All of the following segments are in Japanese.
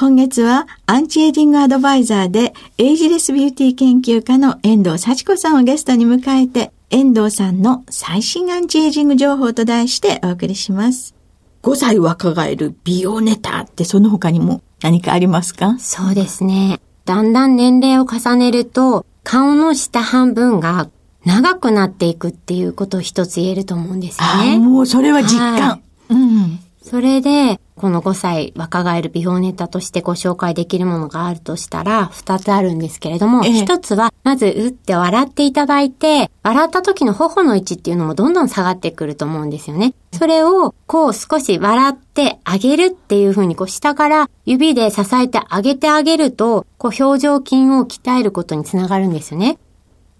今月はアンチエイジングアドバイザーでエイジレスビューティー研究家の遠藤幸子さんをゲストに迎えて遠藤さんの最新アンチエイジング情報と題してお送りします。5歳若返る美容ネタってその他にも何かありますか？そうですね。だんだん年齢を重ねると顔の下半分が長くなっていくっていうことを一つ言えると思うんですよね。もうそれは実感。はい、うん。それで、この5歳若返る美容ネタとしてご紹介できるものがあるとしたら、2つあるんですけれども、ええ、1つは、まず、うって笑っていただいて、笑った時の頬の位置っていうのもどんどん下がってくると思うんですよね。それを、こう少し笑ってあげるっていう風に、こう下から指で支えてあげてあげると、こう表情筋を鍛えることにつながるんですよね。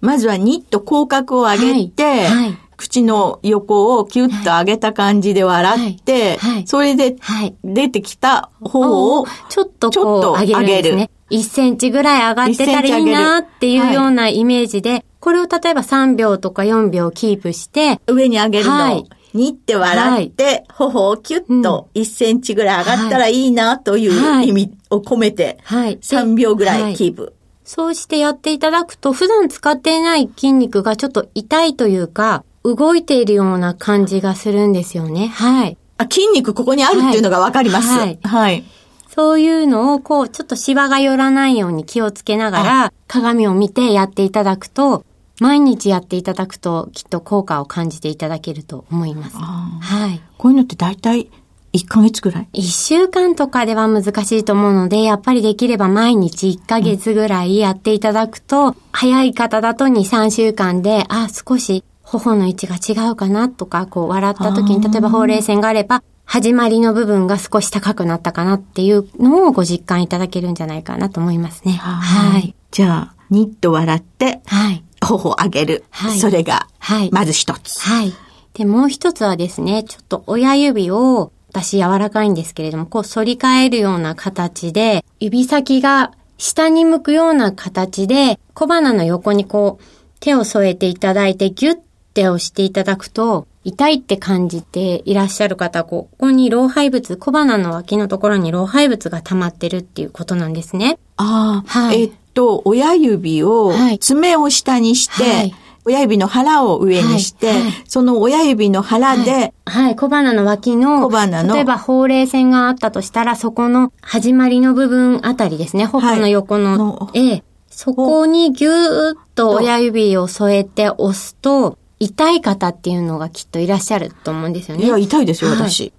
まずはニッと口角を上げて、はいはい口の横をキュッと上げた感じで笑って、はい。はい、それで出てきた方をちょっとこう上げるね。1センチぐらい上がってたらいいなっていうようなイメージで、これを例えば3秒とか4秒キープして、上に上げるの。はい。にって笑って、頬をキュッと1センチぐらい上がったらいいなという意味を込めて、3秒ぐらいキープ。そうしてやっていただくと、普段使っていない筋肉がちょっと痛いというか、動いているような感じがするんですよね。はい。あ、筋肉ここにあるっていうのがわかります。はい。はい。そういうのを、こう、ちょっとシワが寄らないように気をつけながら、鏡を見てやっていただくと、毎日やっていただくと、きっと効果を感じていただけると思います。はい。こういうのって大体、1ヶ月ぐらい ?1 週間とかでは難しいと思うので、やっぱりできれば毎日1ヶ月ぐらいやっていただくと、うん、早い方だと2、3週間で、あ、少し頬の位置が違うかなとか、こう笑った時に、例えばほうれい線があれば、始まりの部分が少し高くなったかなっていうのをご実感いただけるんじゃないかなと思いますね。はい。じゃあ、ニッと笑って、はい。頬を上げる。はい。それが、はい。まず一つ。はい。で、もう一つはですね、ちょっと親指を、私柔らかいんですけれども、こう反り返るような形で、指先が下に向くような形で、小鼻の横にこう、手を添えていただいてギュッて押していただくと、痛いって感じていらっしゃる方、ここに老廃物、小鼻の脇のところに老廃物が溜まってるっていうことなんですね。ああ、はい。えっと、親指を、爪を下にして、はい、親指の腹を上にして、はいはい、その親指の腹で、はい、はい、小鼻の脇の、小鼻の、例えばほうれい線があったとしたら、そこの始まりの部分あたりですね、頬の横の、のええ、そこにぎゅーっと親指を添えて押すと、痛い方っていうのがきっといらっしゃると思うんですよね。いや、痛いですよ、私。はい、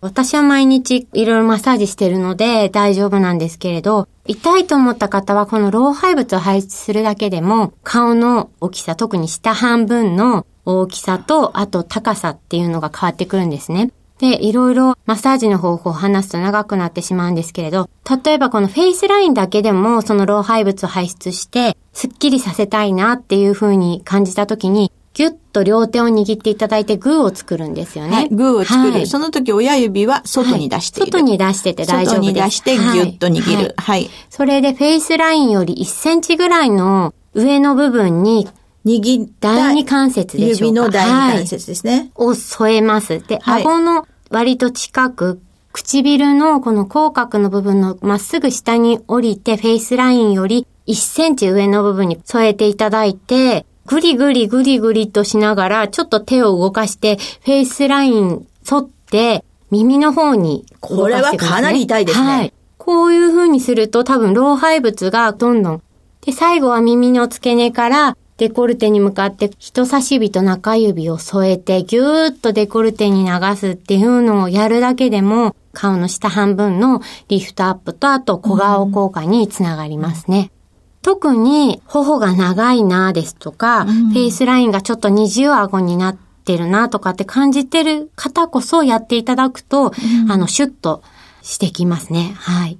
私は毎日いろいろマッサージしてるので大丈夫なんですけれど、痛いと思った方はこの老廃物を排出するだけでも顔の大きさ、特に下半分の大きさと、あと高さっていうのが変わってくるんですね。で、いろいろマッサージの方法を話すと長くなってしまうんですけれど、例えばこのフェイスラインだけでもその老廃物を排出して、スッキリさせたいなっていう風に感じた時に、ぎゅっと両手を握っていただいてグーを作るんですよね。はい、グーを作る。はい、その時親指は外に出している、はい、外に出してて大丈夫です。外に出してぎゅっと握る。はい。それでフェイスラインより1センチぐらいの上の部分に握った第二関節でしょうか指の第二関節ですね。を添えます。で、はい顎の割と近く、唇のこの口角の部分のまっすぐ下に降りて、フェイスラインより1センチ上の部分に添えていただいて、ぐりぐりぐりぐりとしながら、ちょっと手を動かして、フェイスライン沿って、耳の方にね、これはかなり痛いですねはい。こういう風にすると多分老廃物がどんどん。で、最後は耳の付け根からデコルテに向かって人差し指と中指を添えてぎゅーっとデコルテに流すっていうのをやるだけでも顔の下半分のリフトアップとあと小顔効果につながりますね。特に頬が長いなですとか、フェイスラインがちょっと二重顎になってるなとかって感じてる方こそやっていただくと、あの、シュッとしてきますね。はい。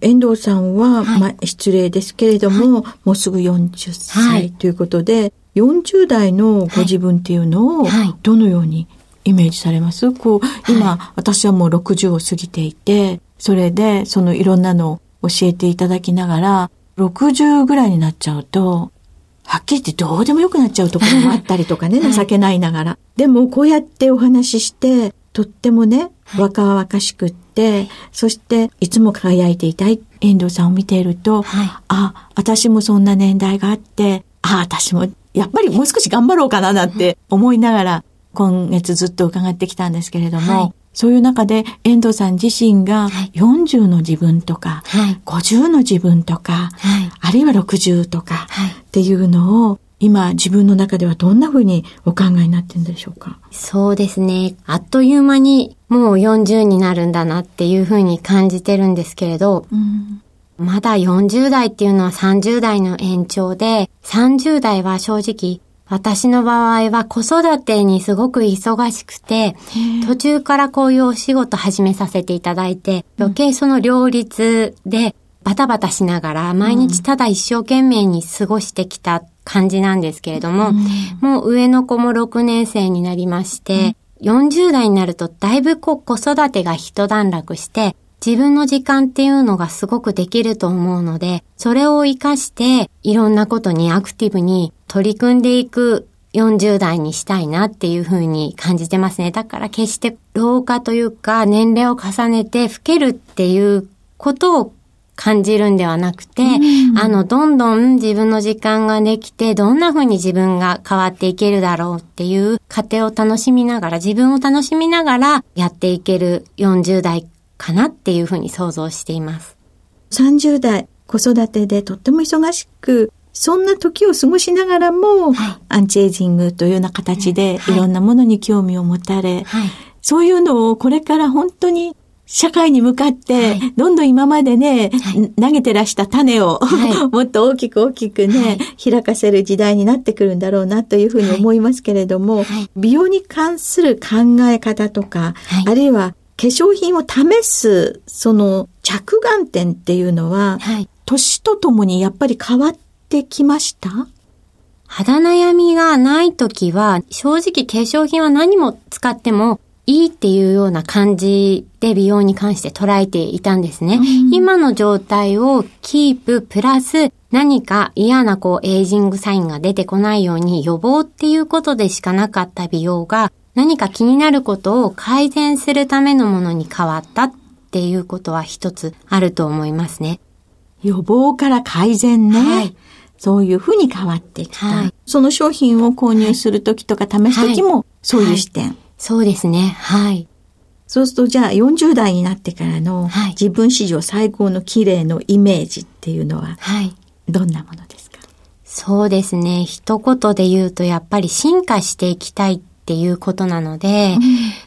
遠藤さんは、はいまあ、失礼ですけれども、もうすぐ40はい。歳ということで、40代のご自分っていうのをはい、どのようにイメージされます？こう、今、私はもう60を過ぎていて、それで、そのいろんなのを教えていただきながら、60ぐらいになっちゃうと、はっきり言ってどうでもよくなっちゃうところもあったりとかね、情けないながら。でも、こうやってお話しして、とってもね、若々しくって、そして、いつも輝いていたい遠藤さんを見ていると、はい。あ、私もそんな年代があって、あ、私も、やっぱりもう少し頑張ろうかななんて思いながら、今月ずっと伺ってきたんですけれども、はいそういう中で遠藤さん自身がはい40の自分とか、はい。50の自分とか、はい。あるいは60とかはいっていうのを今自分の中ではどんな風にお考えになってるんでしょうか？そうですね。あっという間にもう40になるんだなっていうふうに感じてるんですけれど、うんまだ40代っていうのは30代の延長で、30代は正直、私の場合は子育てにすごく忙しくて、途中からこういうお仕事始めさせていただいて、余計その両立でバタバタしながら、毎日ただ一生懸命に過ごしてきた感じなんですけれども、もう上の子も6年生になりまして、40代になるとだいぶこう子育てが一段落して、自分の時間っていうのがすごくできると思うので、それを活かしていろんなことにアクティブに取り組んでいく40代にしたいなっていうふうに感じてますね。だから決して老化というか年齢を重ねて老けるっていうことを感じるんではなくて、あの、どんどん自分の時間ができて、どんな風に自分が変わっていけるだろうっていう過程を楽しみながら、自分を楽しみながらやっていける40代かなっていう風に想像しています。30代子育てでとっても忙しく、そんな時を過ごしながらも、はい。アンチエイジングというような形ではい。い。ろんなものに興味を持たれ、はい。そういうのをこれから本当に社会に向かって、はい。どんどん今までね、はい。投げてらした種を、は もっと大きく大きくね、開かせる時代になってくるんだろうなというふうに思いますけれども、はい。美容に関する考え方とか、はい。あるいは化粧品を試す、その着眼点っていうのは、はい。年とともにやっぱり変わってきました？肌悩みがないときは、正直化粧品は何も使ってもいいっていうような感じで美容に関して捉えていたんですね。今の状態をキーププラス何か嫌なこうエイジングサインが出てこないように予防っていうことでしかなかった美容が何か気になることを改善するためのものに変わったっていうことは一つあると思いますね。予防から改善ね。はいそういうふうに変わってきた。はいその商品を購入するときとか試すときも、そういう視点。そうですね。はい。そうすると、じゃあ40代になってからのはい自分史上最高の綺麗のイメージっていうのははい。どんなものですか？そうですね。一言で言うと、やっぱり進化していきたいっていうことなので、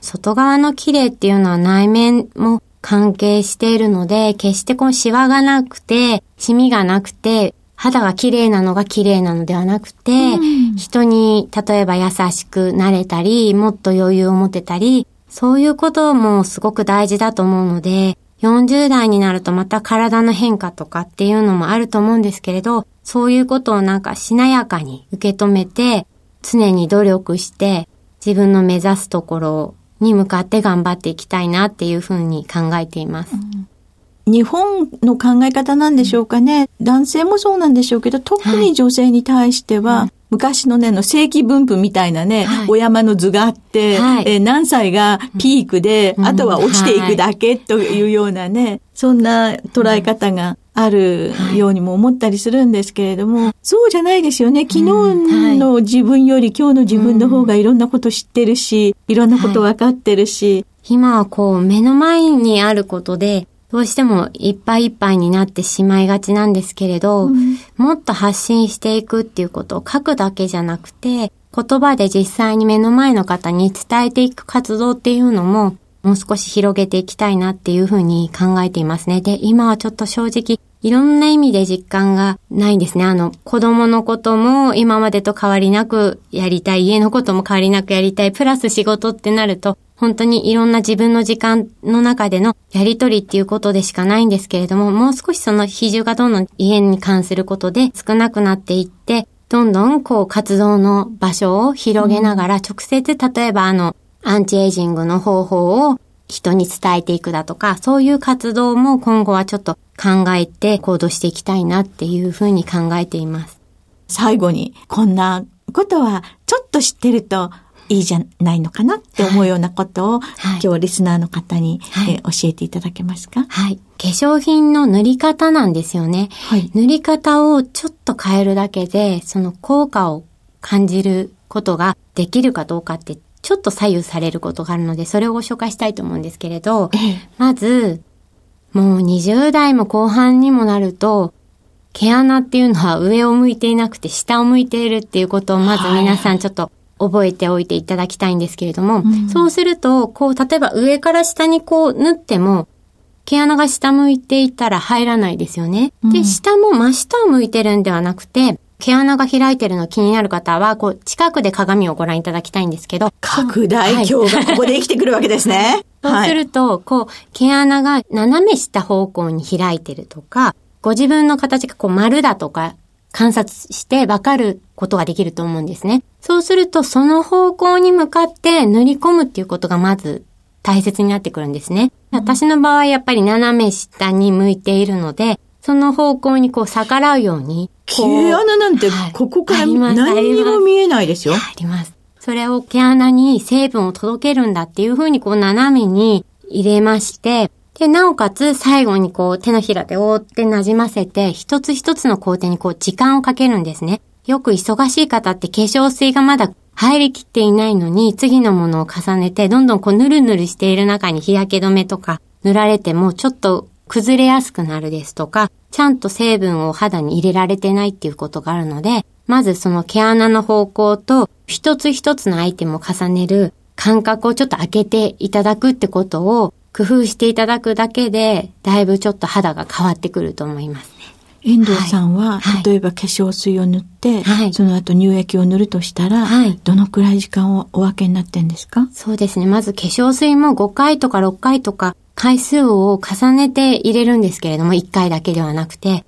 外側の綺麗っていうのは内面も関係しているので、決してこうシワがなくて、シミがなくて、肌が綺麗なのが綺麗なのではなくて、人に例えば優しくなれたり、もっと余裕を持てたり、そういうこともすごく大事だと思うので、40代になるとまた体の変化とかっていうのもあると思うんですけれど、そういうことをなんかしなやかに受け止めて、常に努力して、自分の目指すところに向かって頑張っていきたいなっていうふうに考えています。日本の考え方なんでしょうかね。男性もそうなんでしょうけど、特に女性に対しては、はい。昔のね、の正規分布みたいなね、はい、お山の図があって、はい、えー、何歳がピークで、うん、あとは落ちていくだけというようなね、はい、そんな捉え方があるようにも思ったりするんですけれども、そうじゃないですよね。昨日の自分より今日の自分の方がいろんなこと知ってるし、いろんなこと分かってるし。今はこう目の前にあることで、どうしてもいっぱいいっぱいになってしまいがちなんですけれど、うん、もっと発信していくっていうことを書くだけじゃなくて、言葉で実際に目の前の方に伝えていく活動っていうのも、もう少し広げていきたいなっていうふうに考えていますね。で、今はちょっと正直、いろんな意味で実感がないんですね。あの、子供のことも今までと変わりなくやりたい、家のことも変わりなくやりたい、プラス仕事ってなると、本当にいろんな自分の時間の中でのやりとりっていうことでしかないんですけれども、もう少しその比重がどんどん家に関することで少なくなっていって、どんどんこう活動の場所を広げながら、直接例えばあの、アンチエイジングの方法を人に伝えていくだとか、そういう活動も今後はちょっと考えて行動していきたいなっていうふうに考えています。最後に、こんなことはちょっと知ってるといいじゃないのかなって思うようなことを、はい、今日リスナーの方に、はい、え教えていただけますか？はい。化粧品の塗り方なんですよね。はい。塗り方をちょっと変えるだけで、その効果を感じることができるかどうかってちょっと左右されることがあるので、それをご紹介したいと思うんですけれど、まず、もう20代も後半にもなると、毛穴っていうのは上を向いていなくて下を向いているっていうことをまず皆さんちょっと覚えておいていただきたいんですけれども、うん、そうすると、こう、例えば上から下にこう縫っても、毛穴が下向いていたら入らないですよね。うん、で、下も真下を向いてるんではなくて、毛穴が開いてるの気になる方は、こう、近くで鏡をご覧いただきたいんですけど。拡大鏡がここで生きてくるわけですね。そうすると、こう、毛穴が斜め下方向に開いてるとか、ご自分の形がこう丸だとか、観察してわかることができると思うんですね。そうすると、その方向に向かって塗り込むっていうことがまず大切になってくるんですね。私の場合、やっぱり斜め下に向いているので、その方向にこう逆らうように。毛穴なんて、ここから何にも見えないですよ。あります。それを毛穴に成分を届けるんだっていうふうにこう斜めに入れまして、で、なおかつ最後にこう手のひらで覆って馴染ませて、一つ一つの工程にこう時間をかけるんですね。よく忙しい方って化粧水がまだ入りきっていないのに、次のものを重ねて、どんどんこうぬるぬるしている中に日焼け止めとか塗られても、ちょっと崩れやすくなるですとか、ちゃんと成分を肌に入れられてないっていうことがあるので、まずその毛穴の方向と一つ一つのアイテムを重ねる感覚をちょっと開けていただくってことを工夫していただくだけで、だいぶちょっと肌が変わってくると思いますね。遠藤さんは、はい、例えば化粧水を塗って、はい、その後乳液を塗るとしたら、はい、どのくらい時間をお分けになってんですか？そうですね。まず化粧水も5回とか6回とか回数を重ねて入れるんですけれども、1回だけではなくて、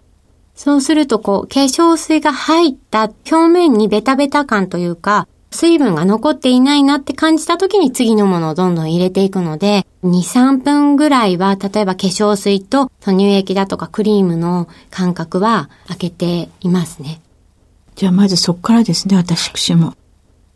そうするとこう、化粧水が入った表面にベタベタ感というか、水分が残っていないなって感じた時に次のものをどんどん入れていくので、2、3分ぐらいは、例えば化粧水と乳液だとかクリームの間隔は開けていますね。じゃあまずそこからですね、私も。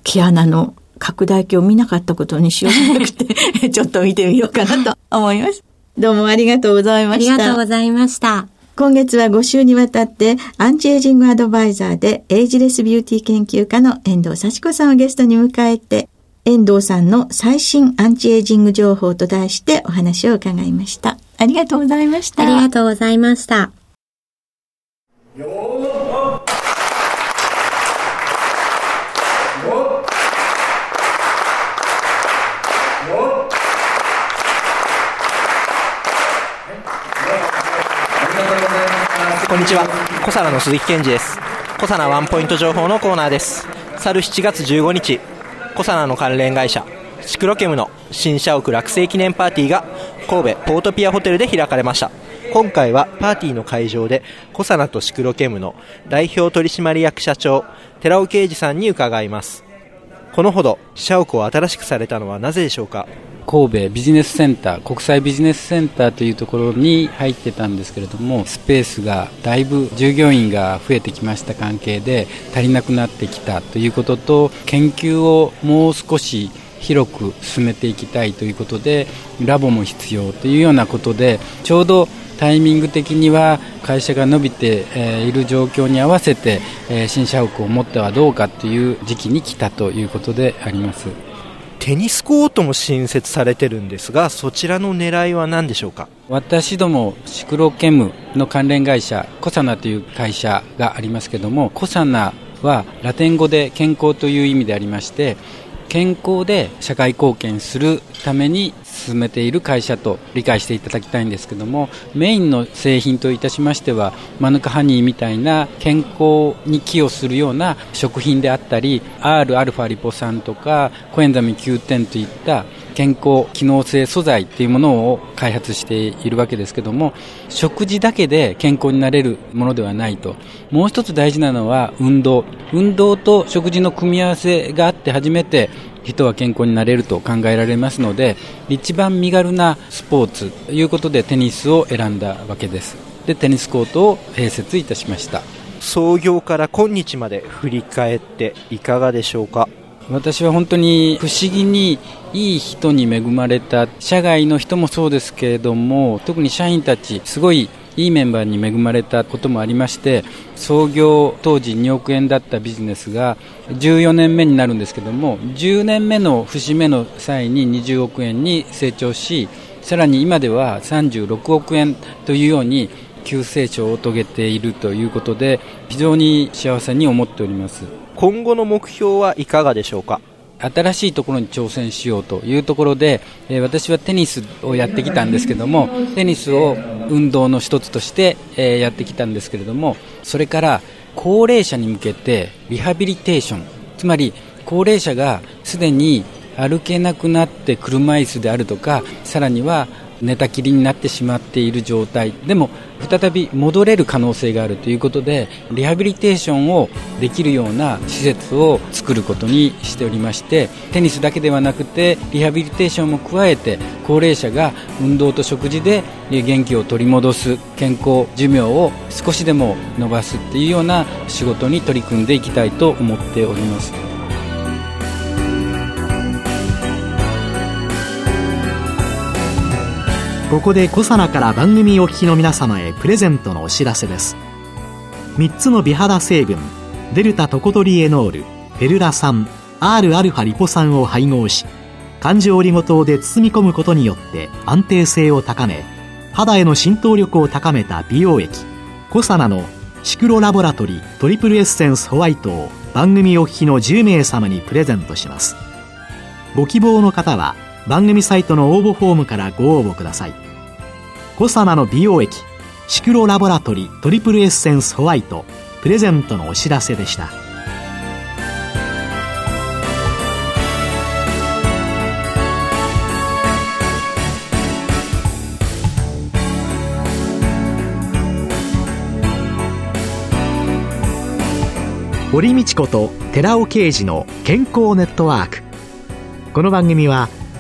毛穴の拡大鏡を見なかったことにしようなくて、ちょっと見てみようかなと思います。どうもありがとうございました。ありがとうございました。今月は5週にわたってアンチエイジングアドバイザーでエイジレスビューティー研究家の遠藤幸子さんをゲストに迎えて遠藤さんの最新アンチエイジング情報と題してお話を伺いました。ありがとうございました。ありがとうございました。こんにちは。小皿の鈴木健二です。小皿ワンポイント情報のコーナーです。去る7月15日小皿の関連会社シクロケムの新社屋落成記念パーティーが神戸ポートピアホテルで開かれました。今回はパーティーの会場で小皿とシクロケムの代表取締役社長寺尾啓二さんに伺います。このほど社屋を新しくされたのはなぜでしょうか？神戸ビジネスセンター国際ビジネスセンターというところに入ってたんですけれどもスペースがだいぶ従業員が増えてきました関係で足りなくなってきたということと研究をもう少し広く進めていきたいということでラボも必要というようなことでちょうどタイミング的には会社が伸びて、えいる状況に合わせて、え新社屋を持ってはどうかという時期に来たということであります。テニスコートも新設されてるんですがそちらの狙いは何でしょうか？私どもシクロケムの関連会社コサナという会社がありますけどもコサナはラテン語で健康という意味でありまして健康で社会貢献するために進めている会社と理解していただきたいんですけどもメインの製品といたしましてはマヌカハニーみたいな健康に寄与するような食品であったり Rα リポ酸とかコエンザミ Q10 といった健康機能性素材っていうものを開発しているわけですけども食事だけで健康になれるものではないと。もう一つ大事なのは運動。運動と食事の組み合わせがあって初めて人は健康になれると考えられますので一番身軽なスポーツということでテニスを選んだわけです。でテニスコートを併設いたしました。創業から今日まで振り返っていかがでしょうか？私は本当に不思議にいい人に恵まれた。社外の人もそうですけれども特に社員たちすごいいいメンバーに恵まれたこともありまして創業当時2億円だったビジネスが14年目になるんですけども10年目の節目の際に20億円に成長しさらに今では36億円というように急成長を遂げているということで非常に幸せに思っております。今後の目標はいかがでしょうか？新しいところに挑戦しようというところで、えー、私はテニスをやってきたんですけどもテニスを運動の一つとして、えー、やってきたんですけれどもそれから高齢者に向けてリハビリテーションつまり高齢者がすでに歩けなくなって車椅子であるとかさらには寝たきりになってしまっている状態でも再び戻れる可能性があるということでリハビリテーションをできるような施設を作ることにしておりましてテニスだけではなくてリハビリテーションも加えて高齢者が運動と食事で元気を取り戻す健康寿命を少しでも伸ばすっていうような仕事に取り組んでいきたいと思っております。ここでコサナから番組お聞きの皆様へプレゼントのお知らせです。3つの美肌成分デルタトコトリエノールフェルラ酸 Rα リポ酸を配合し環状オリゴ糖で包み込むことによって安定性を高め肌への浸透力を高めた美容液コサナのシクロラボラトリトリプルエッセンスホワイトを番組お聞きの10名様にプレゼントします。ご希望の方は番組サイトの応募フォームからご応募ください。コサナの美容液シクロラボラトリートリプルエッセンスホワイトプレゼントのお知らせでした。堀道子と寺尾啓二の健康ネットワーク。この番組は